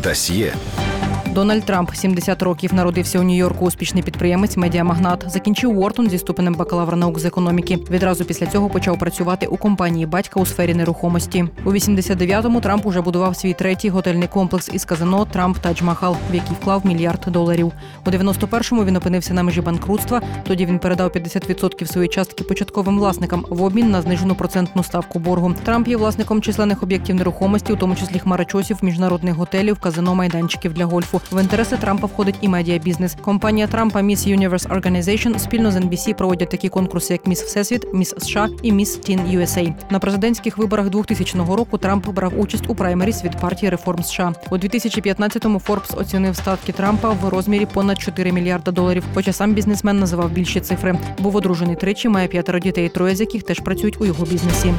Дасьє Дональд Трамп, 70 років, народився у Нью-Йорку. Успішний підприємець, медіамагнат. Закінчив Уортон зі ступенем бакалавра наук з економіки. Відразу після цього почав працювати у компанії батька у сфері нерухомості. У 89-му Трамп уже будував свій третій готельний комплекс із казино Трамп Тадж Махал, в який вклав мільярд доларів. У 91-му він опинився на межі банкрутства. Тоді він передав 50% своєї частки початковим власникам в обмін на знижену процентну ставку боргу. Трамп є власником численних об'єктів нерухомості, у тому числі хмарочосів, міжнародних готелів, казино, майданчиків для гольфу. В інтереси Трампа входить і медіабізнес. Компанія Трампа Miss Universe Organization спільно з NBC проводять такі конкурси, як Міс Всесвіт, Міс США і Міс Тін USA. На президентських виборах 2000 року Трамп брав участь у праймеріс від партії реформ США. У 2015-му Форбс оцінив статки Трампа в розмірі понад 4 мільярда доларів. Хоча сам бізнесмен називав більші цифри. Був одружений тричі, має п'ятеро дітей, троє з яких теж працюють у його бізнесі.